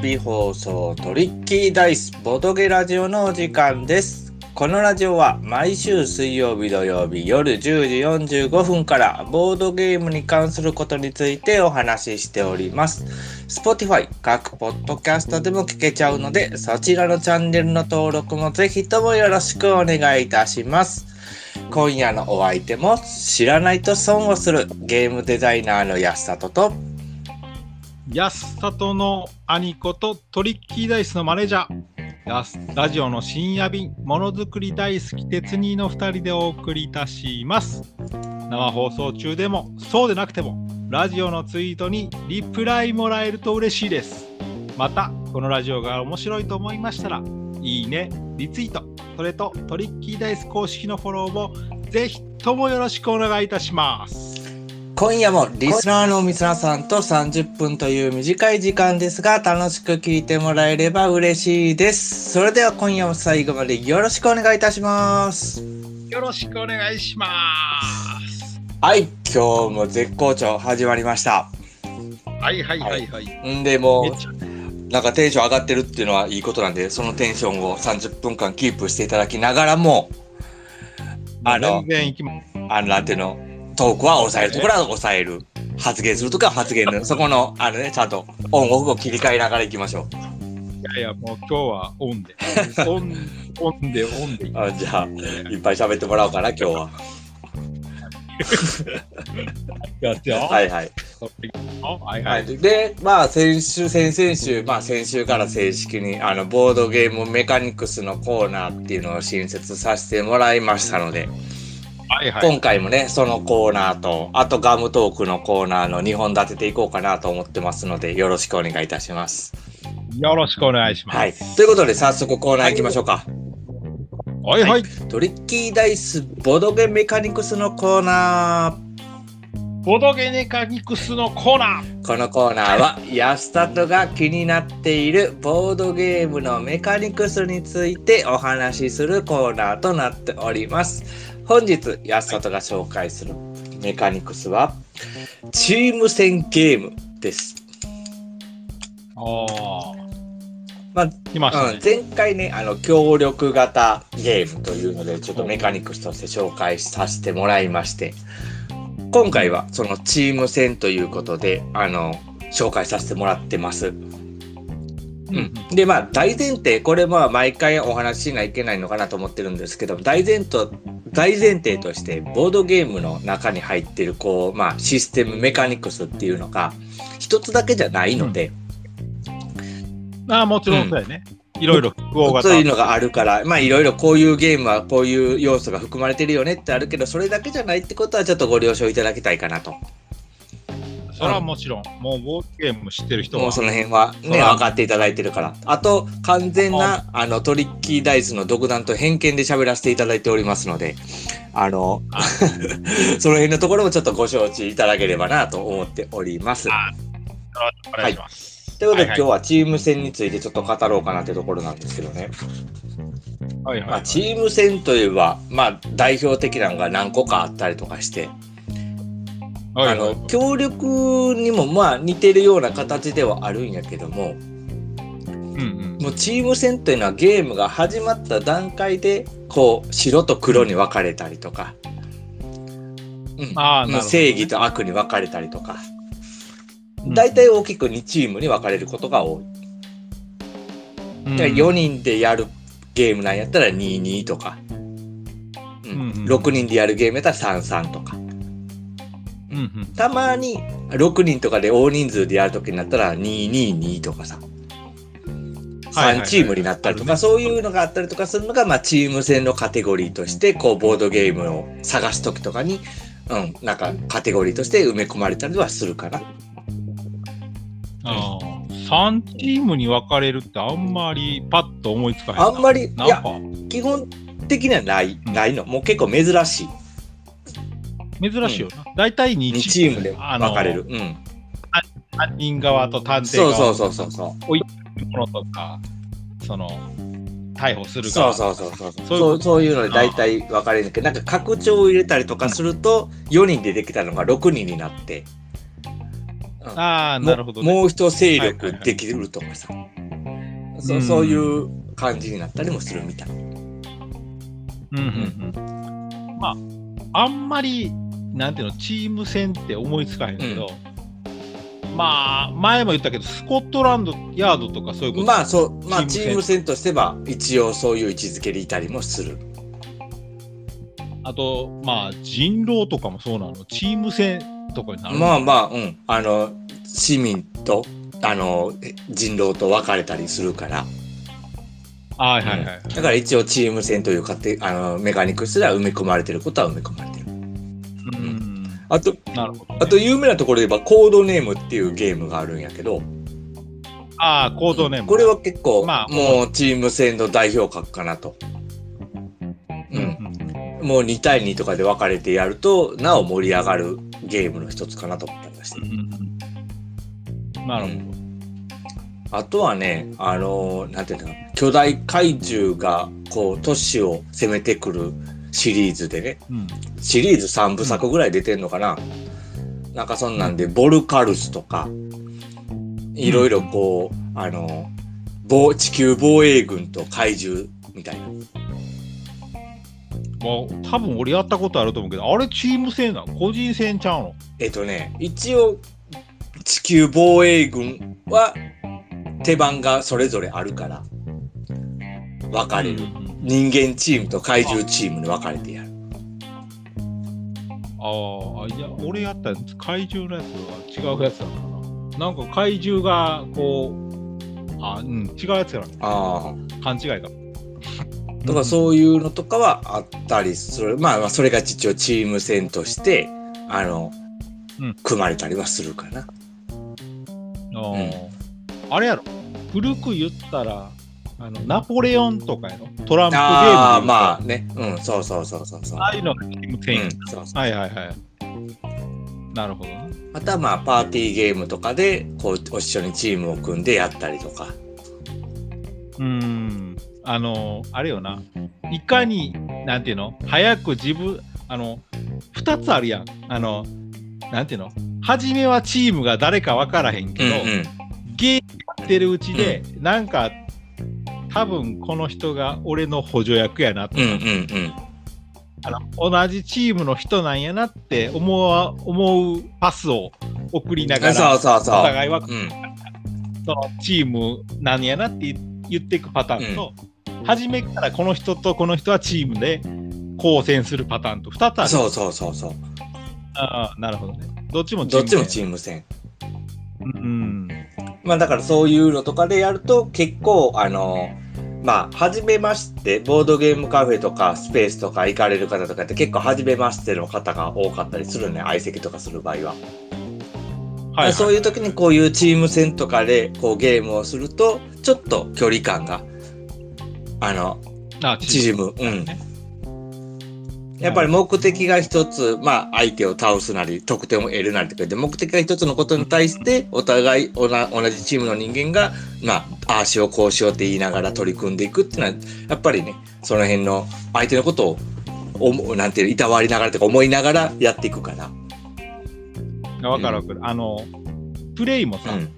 日放送トリッキーダイスボドゲラジオのお時間です。このラジオは毎週水曜日土曜日夜10時45分からボードゲームに関することについてお話ししております。Spotify 各ポッドキャストでも聞けちゃうのでそちらのチャンネルの登録もぜひともよろしくお願いいたします。今夜のお相手も知らないと損をするゲームデザイナーの安里と安里の兄子とトリッキーダイスのマネージャー。ラジオの深夜便、ものづくり大好き鉄人の2人でお送りいたします。生放送中でも、そうでなくても、ラジオのツイートにリプライもらえると嬉しいです。また、このラジオが面白いと思いましたら、いいね、リツイート、それとトリッキーダイス公式のフォローもぜひともよろしくお願いいたします。今夜もリスナーのみささんと30分という短い時間ですが楽しく聞いてもらえれば嬉しいです。それでは今夜も最後までよろしくお願いいたします。よろしくお願いします。はい、今日も絶好調始まりました。はいはいはいはい。んでもなんかテンション上がってるっていうのはいいことなんでそのテンションを30分間キープしていただきながらもあの全然いきまあのなんていうの？トークは抑えるところは抑える発言するとかは発言の そこのあのねちゃんとオンオフを切り替えながらいきましょう。いやいや、もう今日はオンで。オン、オンで、オンであ じゃあいっぱい喋ってもらおうかな今日は。すよ。はいはい。はいは、はいい。でまあ先週先々週まあ先週から正式にあのボードゲームメカニクスのコーナーっていうのを新設させてもらいましたので、はいはい。今回もねそのコーナーとあとガムトークのコーナーの2本立てていこうかなと思ってますのでよろしくお願いいたします。よろしくお願いします。はい。ということで早速コーナー行きましょうか。はいはい。トリッキーダイスボードゲメカニクスのコーナー。ボドゲネカニクスのコーナー。このコーナーは安里が気になっているボードゲームのメカニクスについてお話しするコーナーとなっております。本日安里が紹介するメカニクスはチーム戦ゲームです。ああ。まねうん、。前回ねあの協力型ゲームというのでちょっとメカニクスとして紹介させてもらいまして今回はそのチーム戦ということであの紹介させてもらってます。うん、でまあ大前提これまあ毎回お話ししないけないのかなと思ってるんですけど大前提大前提としてボードゲームの中に入ってるこう、まあ、システムメカニクスっていうのが一つだけじゃないので、ああ、もちろんそうやね。いろいろ。そういうのがあるからまあいろいろこういうゲームはこういう要素が含まれてるよねってあるけどそれだけじゃないってことはちょっとご了承いただきたいかなとそれはもちろん。もうボードゲーム知ってる人は。もうその辺はね分かっていただいてるからあと完全なあのトリッキーダイスの独断と偏見で喋らせていただいておりますのであのあ その辺のところもちょっとご承知いただければなと思っております。あお願いします。ということで、はいはい今日はチーム戦についてちょっと語ろうかなってところなんですけどね。はいはい、まあ、チーム戦といえば、まあ、代表的なのが何個かあったりとかして、はいはい。あの協力にもまあ似てるような形ではあるんやけどもうんうん。もうチーム戦というのはゲームが始まった段階でこう白と黒に分かれたりとか、うん。ああ、なるほど、正義と悪に分かれたりとか。うん。大体大きく2チームに分かれることが多い。うん。で4人でやるゲームなんやったら22とか、うん。うんうん。6人でやるゲームやったら33とかうんうん。たまに6人とかで大人数でやるときになったら222とかさはいはいはい3チームになったりとかそういうのがあったりとかするのが、まあ、チーム戦のカテゴリーとしてこうボードゲームを探すときとかに、うん、なんかカテゴリーとして埋め込まれたりはするかな。ああ。3チームに分かれるってあんまりパッと思いつかへんな。あんまりいや基本的にはないうんないのもう結構珍しい珍しいよな。大体2 2チームで分かれる。。うん犯人側と探偵そう側そうそうそうそう。ものとか、その、逮捕するそう側そうそうそうそうそうそういうので大体分かれるんだけどなんか拡張を入れたりとかすると4人でできたのが6人になってああ、もなるほど、ね。もう一勢はいはいはい力できるとかさ、そうんそういう感じになったりもするみたい。うんうんうん。まあ、あんまり、なんていうの、チーム戦って思いつかへんけど、まあ、前も言ったけど、スコットランドヤードとかそういうこと。まあそう、まあチチーム戦としては一応そういう位置づけでいたりもする。あと、まあ、人狼とかもそうなの。チーム戦とかになるのまあまあ、うん。あの、市民と、あの、人狼と分かれたりするから。はいはいはい。だから一応チーム戦というかてあのメカニクスでは埋め込まれてることは埋め込まれて。あと、なるほど、ね。あと有名なところで言えばコードネームっていうゲームがあるんやけど、ああ、コードネーム。これは結構、まあもうチーム戦の代表格かなと。う。うんんうん。もう2対2とかで分かれてやると、なお盛り上がるゲームの一つかなと思ったりましてうん。うんうんなるほど。あとはね、あのーなんていうの巨大怪獣が、こう、都市を攻めてくるシリーズでね、うん。シリーズ3部作ぐらい出てんのかな、なんかそんなんで、ボルカルスとか、いろいろこう、あの、防地球防衛軍と怪獣みたいな。まあ、多分俺やったことあると思うけど、あれチーム戦なの？個人戦ちゃうの？えっとね、一応、地球防衛軍は手番がそれぞれあるから、分かれる。うんうん人間チームと怪獣チームに分かれてやる。ああ、いや、俺やった怪獣のやつは違うやつだからな。なんか怪獣が、こう、あ、うん、違うやつやな。ああ。勘違いか。とかそういうのとかはあったりする。まあまあ、それが一応チーム戦として、あの、うん組まれたりはするかな。あーあれやろ。古く言ったら、あのナポレオンとかやろ。トランプゲームああ、まあね。うん、そうそうそうそうそう。ああいうのがチーム戦やうん、そうそう。はいはいはい。なるほどね。またまあ、パーティーゲームとかで、こう、一緒にチームを組んでやったりとか。うーん。あの、あれよな。いかに、なんていうの早く自分、あの、二つあるやん。あの、なんていうの初めはチームが誰か分からへんけど、うんうん。ゲームやってるうちで、なんか、多分この人が俺の補助役やなとか、うんうんうん。あの同じチームの人なんやなって思わ思うパスを送りながら、そうそうおそう。互いはうん。そのチームなんやなって言っていくパターンと、初めからこの人とこの人はチームで交戦するパターンと2つある。そうそうそうそう。ああなるほどね。どっちもチームどっちもチーーム戦。ム。うん。まあだからそういうのとかでやると結構あのまあ初めましてボードゲームカフェとかスペースとか行かれる方とかって結構初めましての方が多かったりするね相席とかする場合は、はい、はい。そういう時にこういうチーム戦とかでこうゲームをするとちょっと距離感があのあ縮むうんねやっぱり目的が一つ、まあ相手を倒すなり、得点を得るなりとかで、目的が一つのことに対して、お互い同じチームの人間が、まあ、ああしようこうしようって言いながら取り組んでいくっていうのは、やっぱりね、その辺の相手のことを、おもなんていうの、いたわりながらとか思いながらやっていくから。わかるわかる。あの、プレイもさ、うん。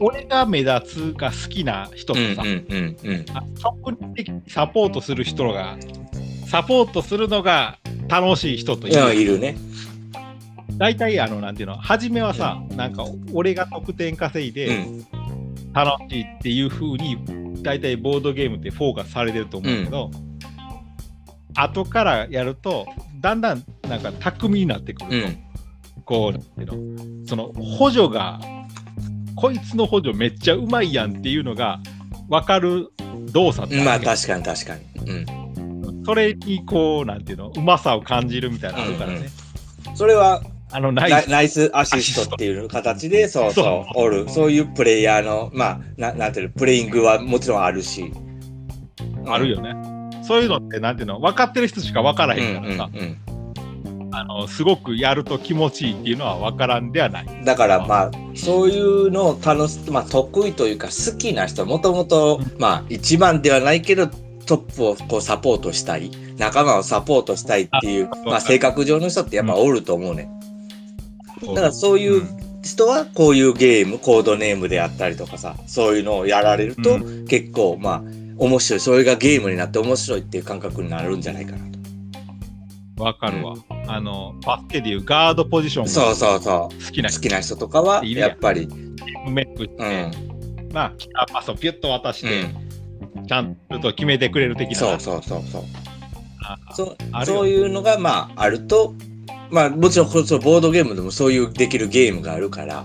俺が目立つが好きな人とさ、うんうんうんうん。あ職人的にサポートする人が、サポートするのが楽しい人といいや、う。いるね。大体、あの、なんていうの、初めはさ、なんか、俺が得点稼いうでん。楽しいっていう風に、大体ボードゲームってフォーカスされてると思うけど、後からやると、だんだん、なんか、巧みになってくると、うん。こう、なんていうの、その、補助が、こいつの補助めっちゃうまいやんっていうのが、分かる動作ってるまあ、確かに確かに。うん。それにこう、なんていうの、うまさを感じるみたいなのあるからね。うんそれは、あの、ナイス。ナナイスアシストっていう形で、そうそう、おる。そういうプレイヤーの、まあ、ななんていうの、プレイングはもちろんあるし。うんあるよね。そういうのって、なんていうの、分かってる人しか分からうんへんからさ、うんうんあの、すごくやると気持ちいいっていうのは分からんではない。だからまあ、そういうのを楽し、まあ得意というか好きな人、もともと、まあ一番ではないけど、トップをこうサポートしたい、仲間をサポートしたいっていう、あまあ性格上の人ってやっぱおると思うね。だからそういう人はこういうゲーム、コードネームであったりとかさ、そういうのをやられると、う結構まあ、面白い。それがゲームになって面白いっていう感覚になるんじゃないかなと。わかるわ。あの、バスケでいうガードポジションそうがそうそ好きなう。好きな人とかは、やっぱり、メイクして、うん。まあ、パスをピュッと渡しうて、ん。ちゃんと決めてくれる的な。そうそうそうそう。あそそういうのがまああるとまあもちろんこそボードゲームでもそういうできるゲームがあるから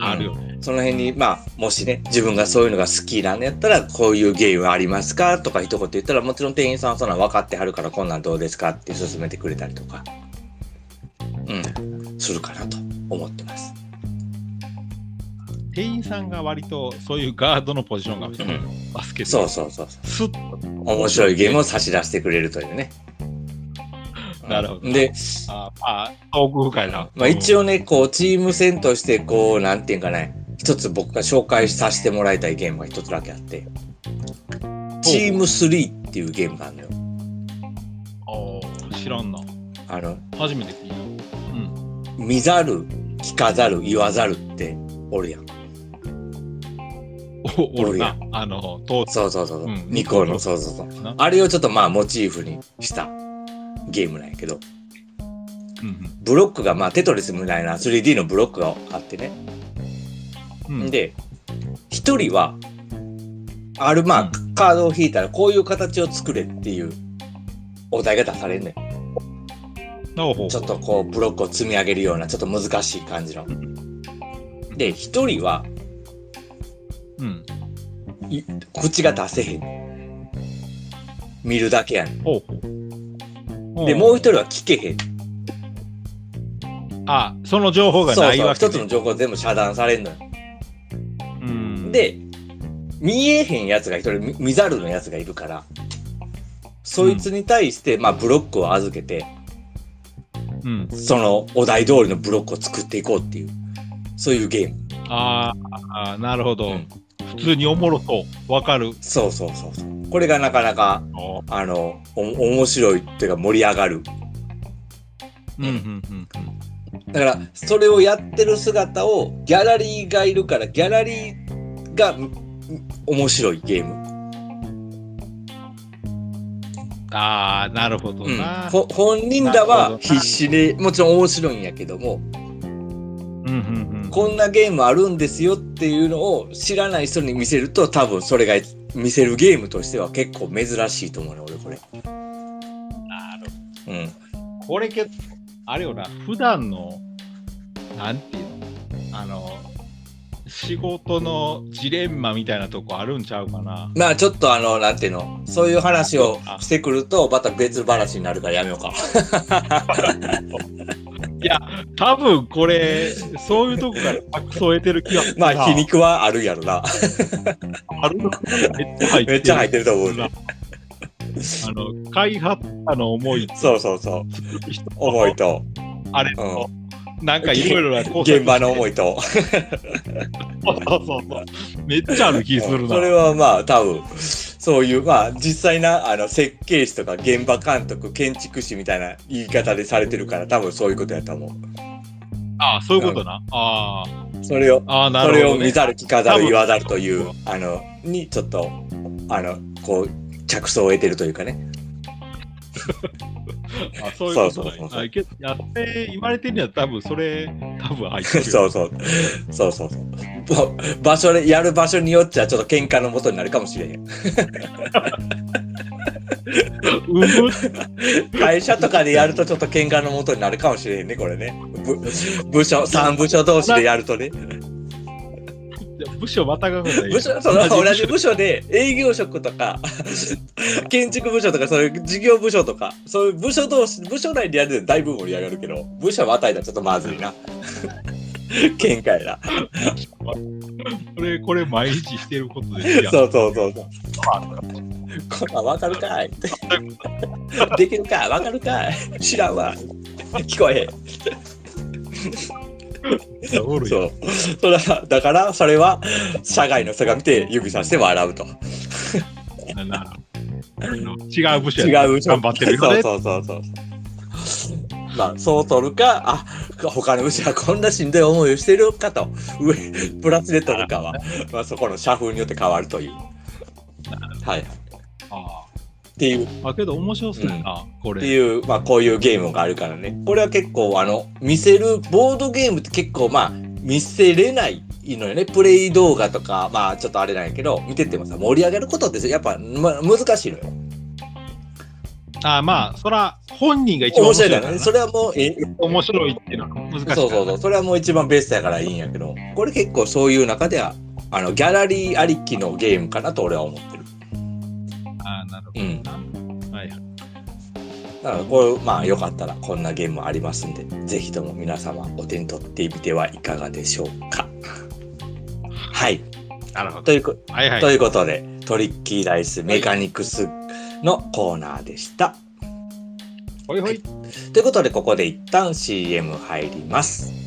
あるよね。その辺にまあもしね自分がそういうのが好きなんやったらこういうゲームありますか？とか一言言ったらもちろん店員さんはそんなん分かってはるからこんなんどうですか？って勧めてくれたりとかうんするかなと思ってます。店員さんが割とそういうガードのポジションがある人もいるのバスケで。そうそうそうそうスッと。面白いゲームを差し出してくれるというね。なるほどで、ああ、遠く深いな。まあ、一応。応ね、こう、チーム戦として、こう、なんていうんかね、一つ僕が紹介させてもらいたいゲームが一つだけあって、チーム3っていうゲームがあるのよ。ああ知らんな。あの、初めて聞いた。うん。見ざる、聞かざる、言わざるっておるやん。お俺なあの、とそうそうそう。うんニコの、そうそうそう。な。あれをちょっとまあモチーフにしたゲームなんやけど、うんブロックがまあテトリスみたいな 3D のブロックがあってね。うん。うん、で、一人は、あるまあ、カードを引いたらこういう形を作れっていうお題が出されんねん。ちょっとこうブロックを積み上げるようなちょっと難しい感じの。で、一人はうん。い口が出せへん。見るだけやねほうほう。ん。で、もう一人は聞けへん。あ、その情報がそうそう。ないわけ、一つの情報全部遮断されんのよ。うん、で、見えへんやつが一人、見見ざるのやつがいるから、そいつに対して、まあブロックを預けて、うん、そのお題通りのブロックを作っていこうっていう、そういうゲーム。あーあー、なるほど、うん普通におもろそう。わかる。そうそうそうそう。これがなかなか、おあの、お面白いっていうか盛り上がる。うん、うん、うん、だから、それをやってる姿をギャラリーがいるから、ギャラリーがんん面白いゲーム。うん。ああ、なるほどうん本人らは必死で、もちろん面白いんやけども、うん、うん、うん。こんなゲームあるんですよっていうのを知らない人に見せると、多分それが見せるゲームとしては結構珍しいと思うね、俺これ。なるうん。これけど、あれよな、普段の、なんていうの、あの、仕事のジレンマみたいなとこあるんちゃうかな。まあちょっとあの、なんていうの、そういう話をしてくると、また別話になるからやめようか。いや、多分これ、そういうとこから着想を得てる気がするまなあ皮肉はあるやろな。あるのめっちゃ入ってる。と思うね。あの、開発者の思い、そうそうそう。思いと、あれと、なんかいろいろな現場の思いと。そうそうそう。めっちゃある気するな。それはまあ多分、そういう、まあ実際な、あの、設計士とか現場監督、建築士みたいな言い方でされてるから、多分そういうことやと思う。ああ、そういうことな。あそれを、あ、ああ、なそるほど、ね。れを見ざる聞かざる言わざるという、あの、にちょっと、あの、こう、着想を得てるというかね。あそういうことそうそうそうそうねあけやって言われてるには多分それ、多分入ってるよ。そうそう。そうそうそう。ば場所で、やる場所によっちゃちょっと喧嘩のもとになるかもしれへん。会社とかでやるとちょっと喧嘩のもとになるかもしれへんね、これね。部部署、三部署同士でやるとね。部署またがない。部署、その同じ部署で営業職とか、建築部署とか、そういう事業部署とか、そういう部署同士、部署内でやるとだいぶ盛り上がるけど、部署またいだらちょっとまずいな。喧嘩やな。これ、これ毎日してることですよ。そうそうそうそう。こんなんわかるかい。できるかわかるかい知らんわ。聞こえへん。そう。それはだから、それは、社外の人が見て指さして笑うと。違う部署や違う部署頑張ってるよね。そうそうそうそう。まあ、そう取るか、あ、他の牛はこんなしんどい思いをしてるかと上ブラスレットとかは、まあ、そこの社風によって変わるという。はいはい、あっていうあ。あ、けど面白そうやな、これ。っていう、まあ、こういうゲームがあるからね。これは結構、あの、見せる、ボードゲームって結構、まあ、見せれないのよね。プレイ動画とか、まあ、ちょっとあれなんやけど、見ててもさ、盛り上げることってやっぱ、ま、難しいのよ。ああ、まあ、そら、本人が一番面白いからね。それはもう、え面白いっていうのは難しいからな。そうそうそう。それはもう一番ベストやからいいんやけど、これ結構そういう中では、あの、ギャラリーありきのゲームかなと俺は思ってる。ああ、なうん。はいはい。だからこれまあよかったらこんなゲームもありますんでぜひとも皆様お手に取ってみてはいかがでしょうか。はい。なるほど。というこ,、はいはい。ということでトリッキーダイスメカニクスのコーナーでした。ほいほい。ということでここで一旦 CM 入ります。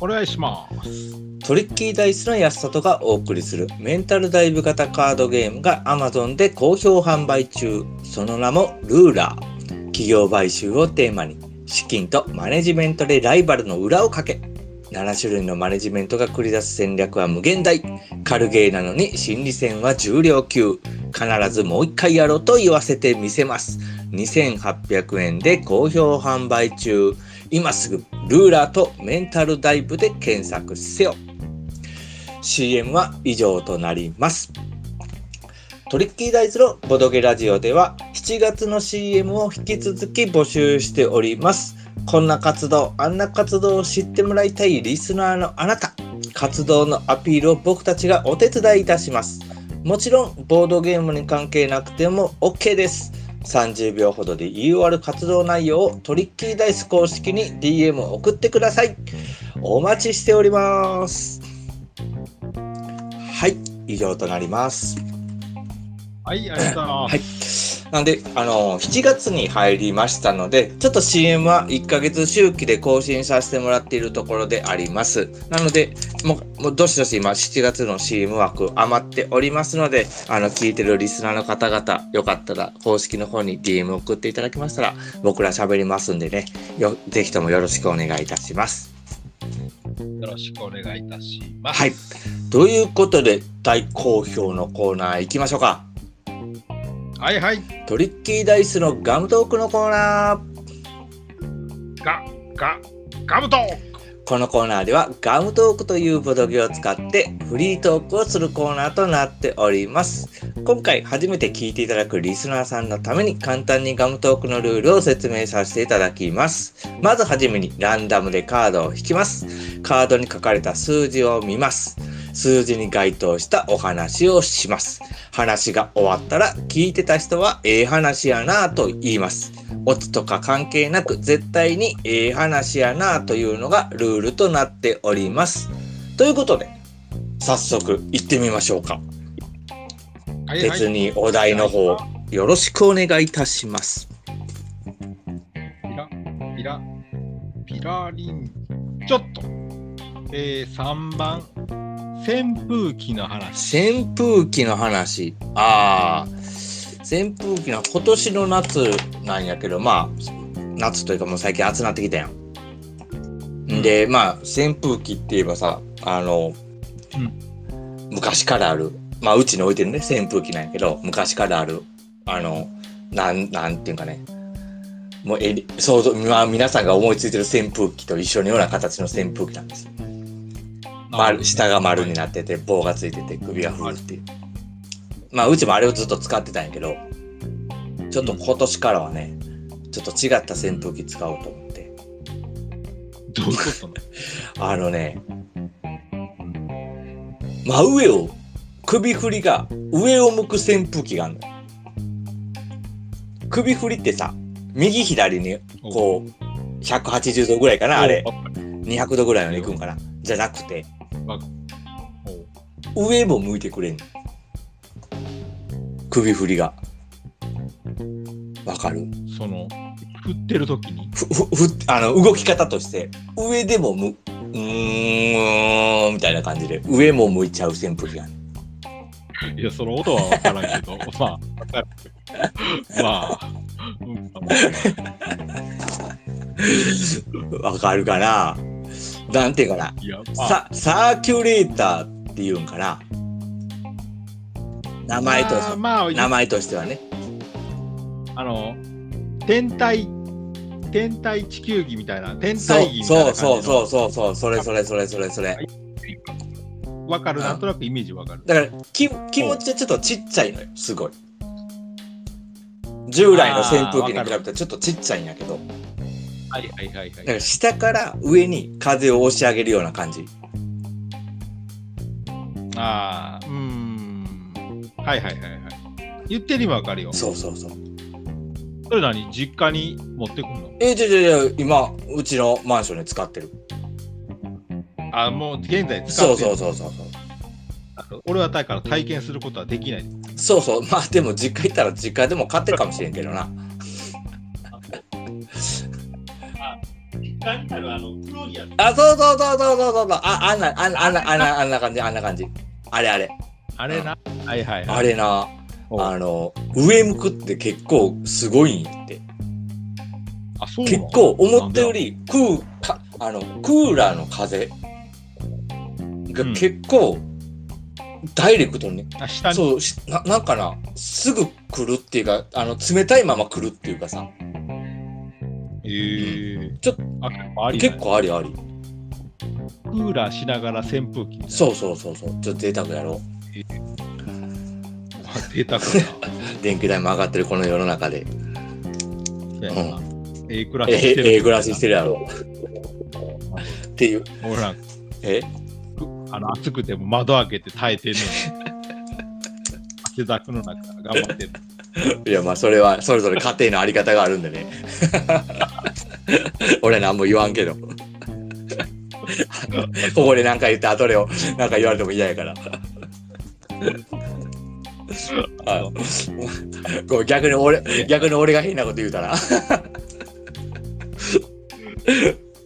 お願いします。トリッキーダイスの安里がお送りするメンタルダイブ型カードゲームが Amazon で好評販売中。その名もルーラー。企業買収をテーマに資金とマネジメントでライバルの裏をかけ7種類のマネジメントが繰り出す戦略は無限大軽ゲーなのに心理戦は重量級必ずもう一回やろうと言わせてみせます2800円で好評販売中今すぐルーラーとメンタルダイブで検索せよ CM は以上となりますトリッキーダイズのボドゲラジオでは7月の CM を引き続き募集しております。こんな活動、あんな活動を知ってもらいたいリスナーのあなた、活動のアピールを僕たちがお手伝いいたします。もちろん、ボードゲームに関係なくても OK です。30秒ほどで言い終わる活動内容をトリッキーダイス公式に DM を送ってください。お待ちしております。はい、以上となります。はい、ありがとうございます。はい。なんで、あの、7月に入りましたので、ちょっと CM は1ヶ月周期で更新させてもらっているところであります。なので、もう、もうどしどし今7月の CM 枠余っておりますので、あの、聞いてるリスナーの方々、よかったら公式の方に DM 送っていただきましたら、僕ら喋りますんでね、よぜひともよろしくお願いいたします。よろしくお願いいたします。はい。ということで、大好評のコーナー行きましょうか。はいはい。トリッキーダイスのガムトークのコーナー。ガ、ガ、ガムトークこのコーナーではガムトークというボドゲを使ってフリートークをするコーナーとなっております。今回初めて聞いていただくリスナーさんのために簡単にガムトークのルールを説明させていただきます。まずはじめにランダムでカードを引きます。カードに書かれた数字を見ます。数字に該当したお話をします。話が終わったら聞いてた人はええ話やなぁと言います。オチとか関係なく絶対にええ話やなというのがルールとなっております。ということで、早速行ってみましょうか。はいはい。別にお題の方、よろしくお願いいたします。ピラ、ピラ、ピラリン。ちょっと。えー、3番。扇風機の話。扇風機の話。ああ、扇風機の今年の夏なんやけど、まあ、夏というかもう最近暑なってきたやん。で、まあ、扇風機って言えばさ、あの、昔からある、まあ、うちに置いてるね、扇風機なんやけど、昔からある、あの、なん、なんていうかね、もう想像、まあ、皆さんが思いついてる扇風機と一緒のような形の扇風機なんですよ。丸下が丸になってて棒がついてて首が振るっていう。まあうちもあれをずっと使ってたんやけどちょっと今年からはねちょっと違った扇風機使おうと思って。どういうこと あのね真上を首振りが上を向く扇風機があるのよ。首振りってさ右左にこう180度ぐらいかなあれ。200度ぐらいの行くんかな。じゃなくて上も向いてくれん。の首振りが。わかる？その、振ってる時に？ふふふあの動き方として上でもむうーんみたいな感じで上も向いちゃう扇風機があるいや、その音は分からんけど、まあ、まあ、うん。わかるかな？なんていうかな。いや、まあ、さサーキュレーターっていうんかな名前とまあ、まあ、名前としてはね。あの、天体、天体地球儀みたいな、天体儀みたいなそうそうそうそうそうそれそれそれそれそれ。わかる、なんとなくイメージわかる。だから気気持ちはちょっとちっちゃいのよすごい。従来の扇風機に比べたらちょっとちっちゃいんやけどはいはいはいはい。だから下から上に風を押し上げるような感じ。ああ、うーん。はいはいはいはい。言ってる意味わかるよ。そうそうそう。それ何？実家に持ってくるの？えじゃじゃじゃ今うちのマンションで使ってる。あもう現在使ってるそうそうそうそうそう。俺はだから体験することはできない。そうそう。まあでも実家行ったら実家でも買ってるかもしれんけどな。あるあの黒いやつ。あ、そうそうそうそうそうそう。あ、あんな、あんな、あんな、あんな、あんな感じ、あんな感じ。あれあれ。あれな。はいはいはい。あれな、おあの、上向くって結構すごいんやって。あ、そう結構思ったより、クー、か、あの、クーラーの風がうん結構、ダイレクトにね、あ下に？そうしな、なんかな、すぐ来るっていうか、あの、冷たいまま来るっていうかさ、えー、ちょっあ結構あ結構ありあり。クーラーしながら扇風機。そうそうそうそう。ちょっと贅沢やろあ贅沢だ。電気代も上がってるこの世の中で。ええ暮らしえしてる。ええ暮らししてるやろ。っていう。俺なんかえあの暑くても窓開けて耐えてん。汗だくの中頑張ってる。いやまあそれはそれぞれ家庭のあり方があるんでね。俺は何も言わんけど。ここで何か言って後で何か言われても嫌やから。あこう逆に俺逆に俺が変なこと言うたら。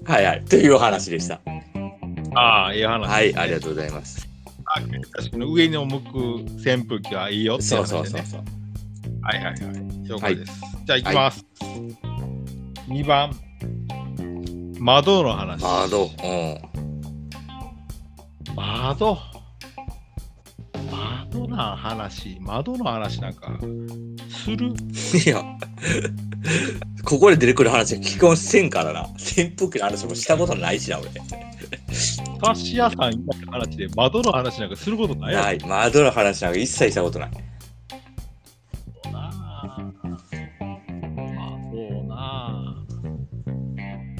はいはい。という話でした。ああ、ええ話。はい、ありがとうございます。あ確かに上に向く扇風機はいいよってそう。そうそうそう。はいはいはい。了解です。じゃあ行きます。2番。窓の話。窓。うん。窓。窓の話。窓の話なんか、するいや、ここで出てくる話は基本せんからな。扇風機の話もしたことないしな、俺。菓子屋さん以外の話で窓の話なんかすることないやろない。窓の話なんか一切したことない。なあ。窓なあ。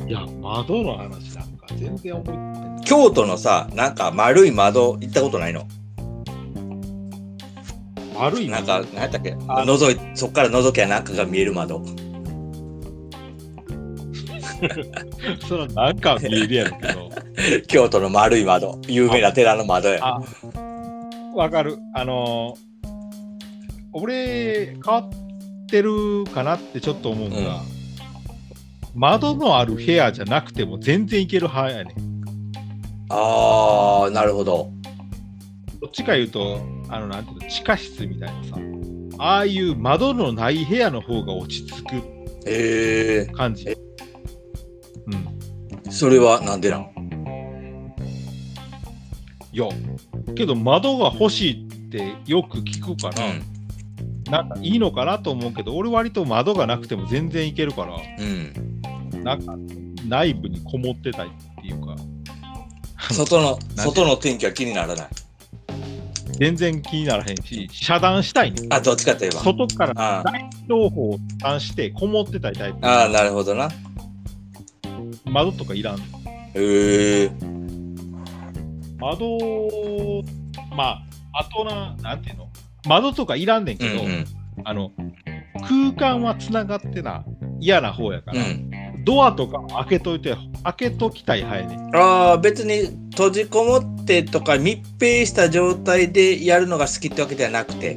いや、窓の話なんか全然思いつかない。京都のさ、なんか丸い窓行ったことないの？悪いなんか、何やったっけ？あ覗い、そっから覗きゃ中が見える窓。そか見えるやろけど。京都の丸い窓。有名な寺の窓や。あ、わかる。あのー、俺、変わってるかなってちょっと思うのが、窓のある部屋じゃなくても全然いける派やねん。あー、なるほど。どっちか言うと、あの、なんていうの、地下室みたいなさ、ああいう窓のない部屋の方が落ち着くえ感じ。うん。ー、それはなんでなん？いや、けど窓が欲しいってよく聞くから、うん。なんかいいのかなと思うけど、俺割と窓がなくても全然いけるから、うん。なんか内部にこもってたいっていうか、外の、外の天気は気にならない。全然気にならへんし、遮断したいね。あ、どっちかといえば。外からあ大情報を遮断してこもってたいタイプ。あー、なるほどな。窓とかいらん。へえ。窓、まあ、あとな、なんていうの？窓とかいらんねんけど、うんうん。あの、空間はつながってな、嫌な方やから、うん。ドアとか開けといて、開けときたい派やねん。ああ、別に閉じこもってとか密閉した状態でやるのが好きってわけではなくて。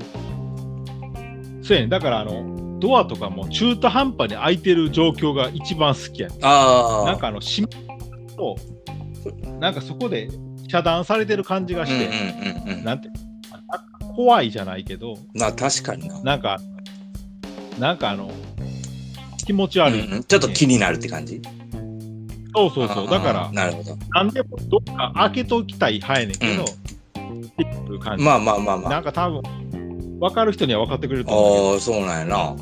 そうやねん。だから、あの、ドアとかも中途半端に開いてる状況が一番好きやねん。ああ。なんかあの、閉めると、なんかそこで遮断されてる感じがして、うんうんうんうん。なんて怖いじゃないけど、まあ確かにな。なんか、なんかあの、気持ち悪い。うんうんちょっと気になるって感じ。そうそうそう。だから、なるほど。なんでもどっか開けときたい派やねんけど、っていう感じ。まあまあまあまあ。なんか多分、分かる人には分かってくれると思うああ、そうなんやな。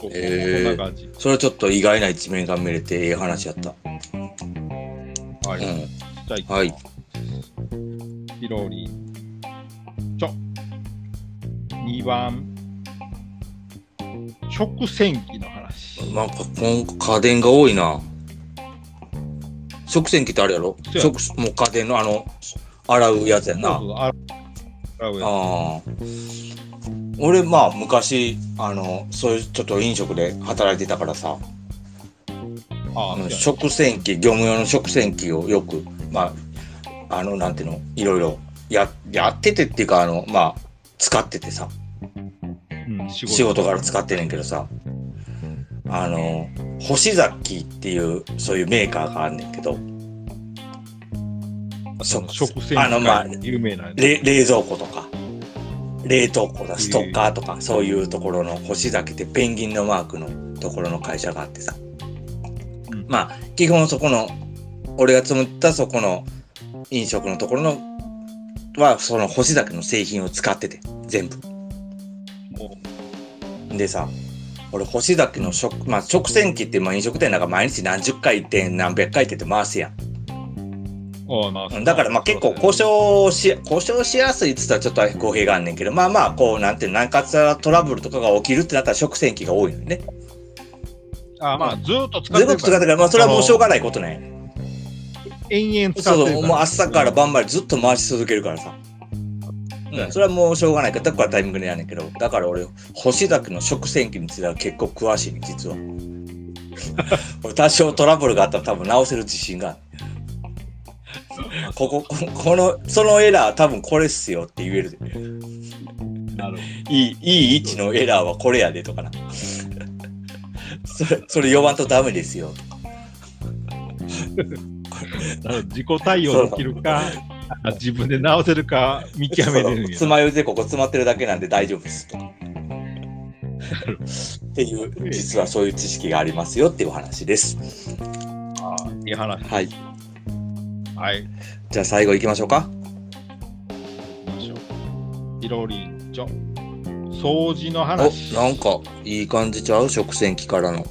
けど、へーこんな感じ。それはちょっと意外な一面が見れてええ話やった。はい。うん。じゃあはいピロリン。ちょ。2番。食洗機の話。なんか、今家電が多いな。食洗機ってあれやろ？食、もう家電のあの、洗うやつやんな。あああ。俺、まあ、昔、あの、そういうちょっと飲食で働いてたからさ、食洗機、業務用の食洗機をよく、まあ、あの、なんていうの、いろいろや、やっててっていうか、あの、まあ、使っててさ、うん、仕仕事から使ってんねんけどさ、あの、星崎っていう、そういうメーカーがあんねんけど、その食洗機あの、まあ、有名な、れ冷蔵庫とか、冷凍庫だ、ストッカーとか、そういうところの星崎ってペンギンのマークのところの会社があってさ、うん。まあ、基本そこの、俺が積ったそこの飲食のところの、は、その星崎の製品を使ってて、全部。もでさ、俺、星崎の食、まあ、食洗機って、まあ、飲食店なんか毎日何十回転、何百回転って回すやん。だからまあ結構故障し、故障しやすいって言ったらちょっと語弊があんねんけど、まあまあこうなんていうの、何かしらトラブルとかが起きるってなったら食洗機が多いのよね。ああまあ、ずーっと使ずっとってる使ってから、まあそれはもうしょうがないことね。延々使そうそう、ってるから。もう朝から晩までずっと回し続けるからさ。うん、それはもうしょうがない。から、だからタイミングでやんねんけど、だから俺、星崎の食洗機については結構詳しいね、実は。俺多少トラブルがあったら多分直せる自信がある。ここ、ここの、そのエラー多分これっすよって言えるいい、いい位置のエラーはこれやでとかな。それ、それ呼ばんとダメですよ。ど なるほど。自己対応できるか、あ自分で直せるか見極めれるんやつまようじでここ詰まってるだけなんで大丈夫ですとか。っていう、実はそういう知識がありますよっていうお話です。ああいい話。はい。はい。じゃあ最後行きましょうか。行きましょう。ピロリンチョ。掃除のお、話。なんかいい感じちゃう？食洗機からの。い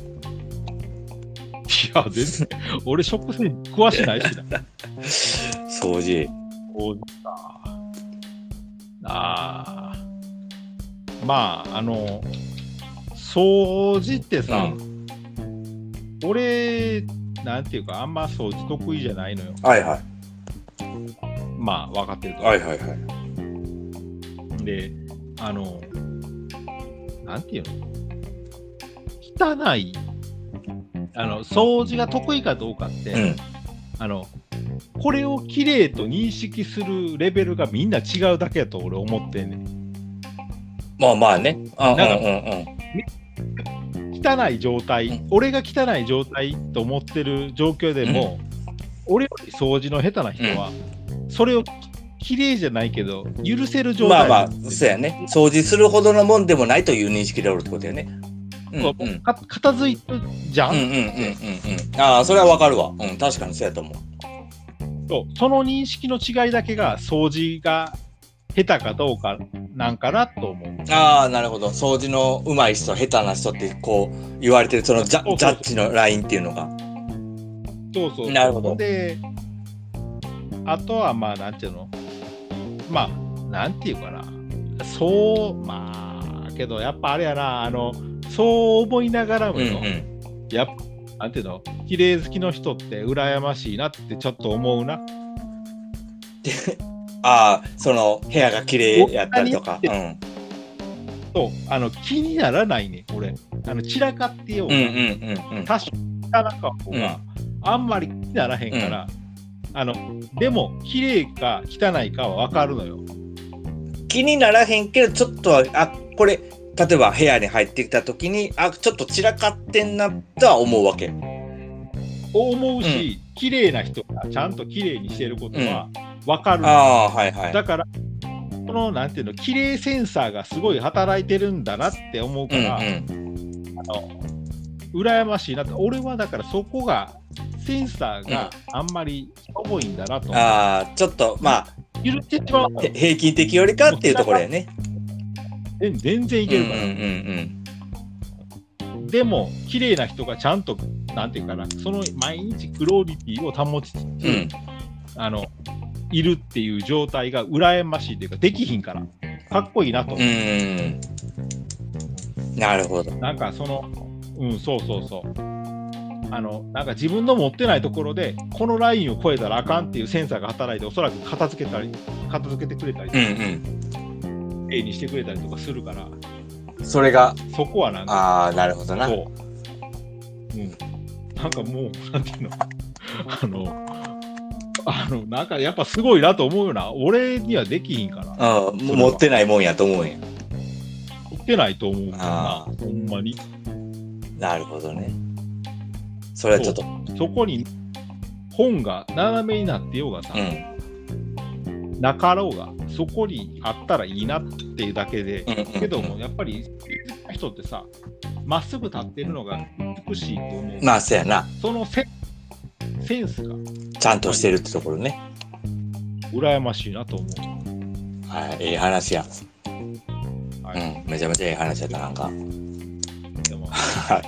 や、全然。俺、食洗詳しないしな。掃除。掃除か。ああ。まあ、あの、掃除ってさ、俺、なんていうか、あんま掃除得意じゃないのよ。はいはい。まあ、分かってると。はいはいはい。で、あの、なんていうの？汚い、あの、掃除が得意かどうかって、うん。あの、これをきれいと認識するレベルがみんな違うだけやと俺思ってんねん。まあまあね。あうんなんかうんうん。汚い状態、うん俺が汚い状態と思ってる状況でも、俺より掃除の下手な人は、それをきれいじゃないけど、許せる状態まあまあ、そうやね。掃除するほどのもんでもないという認識でおるってことやね。うんそううんか片付いてるじゃん、うんうんうんうんうん。ああ、それはわかるわ。うん、確かにそうやと思う。そうその認識の違いだけが掃除が下手かどうかなんかなと思う。ああ、なるほど。掃除の上手い人、下手な人ってこう言われてる、そのジャジャッジのラインっていうのが。そうそう。なるほどで、あとはまあ、なんていうの？まあ、なんていうかな。そう、まあ、けどやっぱあれやな、あの、そう思いながらもよ、うんうん。やっぱ、なんていうの？綺麗好きの人って羨ましいなってちょっと思うな。ああ、その部屋が綺麗やったりとか。う他ん。そう、あの、気にならないね、俺。あの、散らかってようが、うんうんうんうん。多少汚か方が、あんまり気にならへんから、あの、でも、綺麗か汚いかは分かるのよ。気にならへんけど、ちょっとは、あ、これ、例えば部屋に入ってきた時に、あ、ちょっと散らかってんなとは思うわけ。思うし、綺麗な人がちゃんと綺麗にしてることは分かるの、ああ、はいはい。だから、この、なんていうの、綺麗センサーがすごい働いてるんだなって思ううんから、うん。あの羨ましいなって、俺はだからそこがセンサーがあんまり重いんだなと思う。ああ、ちょっと、ま許してしまうあ、へ平均的よりかっていうところやね。全全然いけるから。うんうんでも、綺麗な人がちゃんと、なんていうかな、その毎日クオリティを保ちつつ、うんうん。あの、いるっていう状態が羨ましいというか、できひんから、かっこいいなと。うん。うん。なるほど。なんかその、うん、そうそうそう。あの、なんか自分の持ってないところで、このラインを超えたらあかんっていうセンサーが働いて、おそらく片付けたり、片付けてくれたり、うん例にしてくれたりとかするから、うん。それが、そこはなんか、ああ、なるほどな。そう。うん。なんかもう、なんていうの、あの、あの、なんかやっぱすごいなと思うよな。俺にはできひんから。うん、も持ってないもんやと思うんや。持ってないと思うからなあ。ほんまに。なるほどね。それはちょっと、そこに本が斜めになってようがさ、うん。なかろうが、そこにあったらいいなっていうだけで、けども、やっぱり、人ってさ、まっすぐ立ってるのが美しいと思う。まあ、そやな。そのセセンスがちゃんとしてるってところね。羨ましいなと思う。はい、ええ話や。はいうん、めちゃめちゃええ話やった、なんか。でもは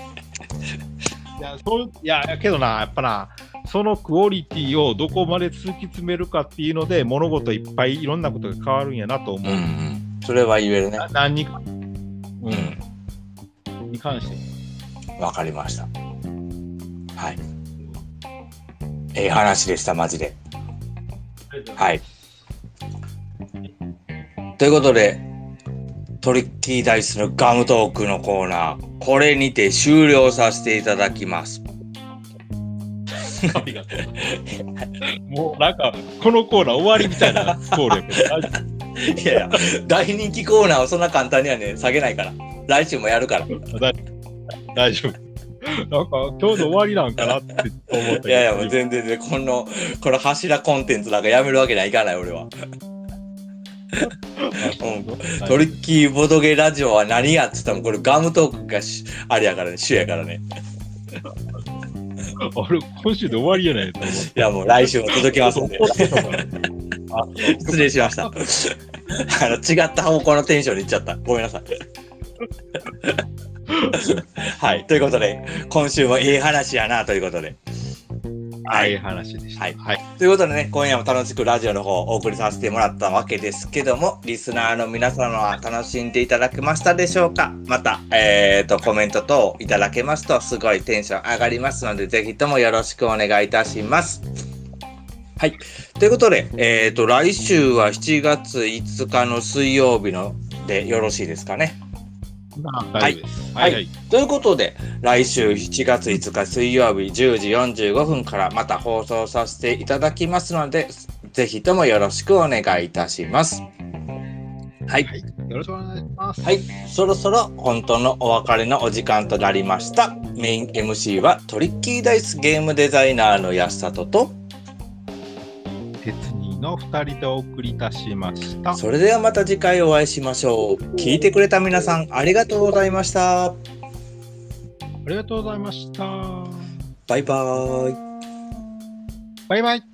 い。いや、そういや、けどな、やっぱな、そのクオリティをどこまで突き詰めるかっていうので、物事いっぱいいろんなことが変わるんやなと思う。うんうん。それは言えるね。な何にか、ううん、に関して。ん。わかりました。はい。ええ話でした、マジで。はい。ということで、トリッキーダイスのガムトークのコーナー、これにて終了させていただきます。ありが。もうなんか、このコーナー終わりみたいなスコールやけど大丈いやいや、大人気コーナーをそんな簡単にはね、下げないから。来週もやるから。大大丈夫。なんか、今日の終わりなんかなって思ったけど。やいや、もう全然全然、この、この柱コンテンツなんかやめるわけにはいかない、俺は。うんトリッキーボドゲラジオは何やって言ったら、これガムトークがしあれやからね、主やからね。俺、今週で終わりやないと思って。いや、もう来週も届きますんで。あ 失礼しました。あの、違った方向のテンションに行っちゃった。ごめんなさい。はい。ということで、今週もいい話やな、ということで。あいい話でした。はいはい。ということでね、今夜も楽しくラジオの方をお送りさせてもらったわけですけども、リスナーの皆様は楽しんでいただけましたでしょうか？また、えっ、と、コメント等いただけますと、すごいテンション上がりますので、ぜひともよろしくお願いいたします。はい。ということで、えっ、と、来週は7月5日の水曜日のでよろしいですかね？大丈夫です。はいはい。ということで、来週7月5日水曜日10時45分からまた放送させていただきますので、ぜひともよろしくお願いいたします。はい。はいよろしくお願いします。はい。そろそろ本当のお別れのお時間となりました。メイン MC はトリッキーダイスゲームデザイナーの安里と、の2人でお送りいたしました。それではまた次回お会いしましょう。聞いてくれた皆さんありがとうございました。ありがとうございました。バイバーイ。バイバイ。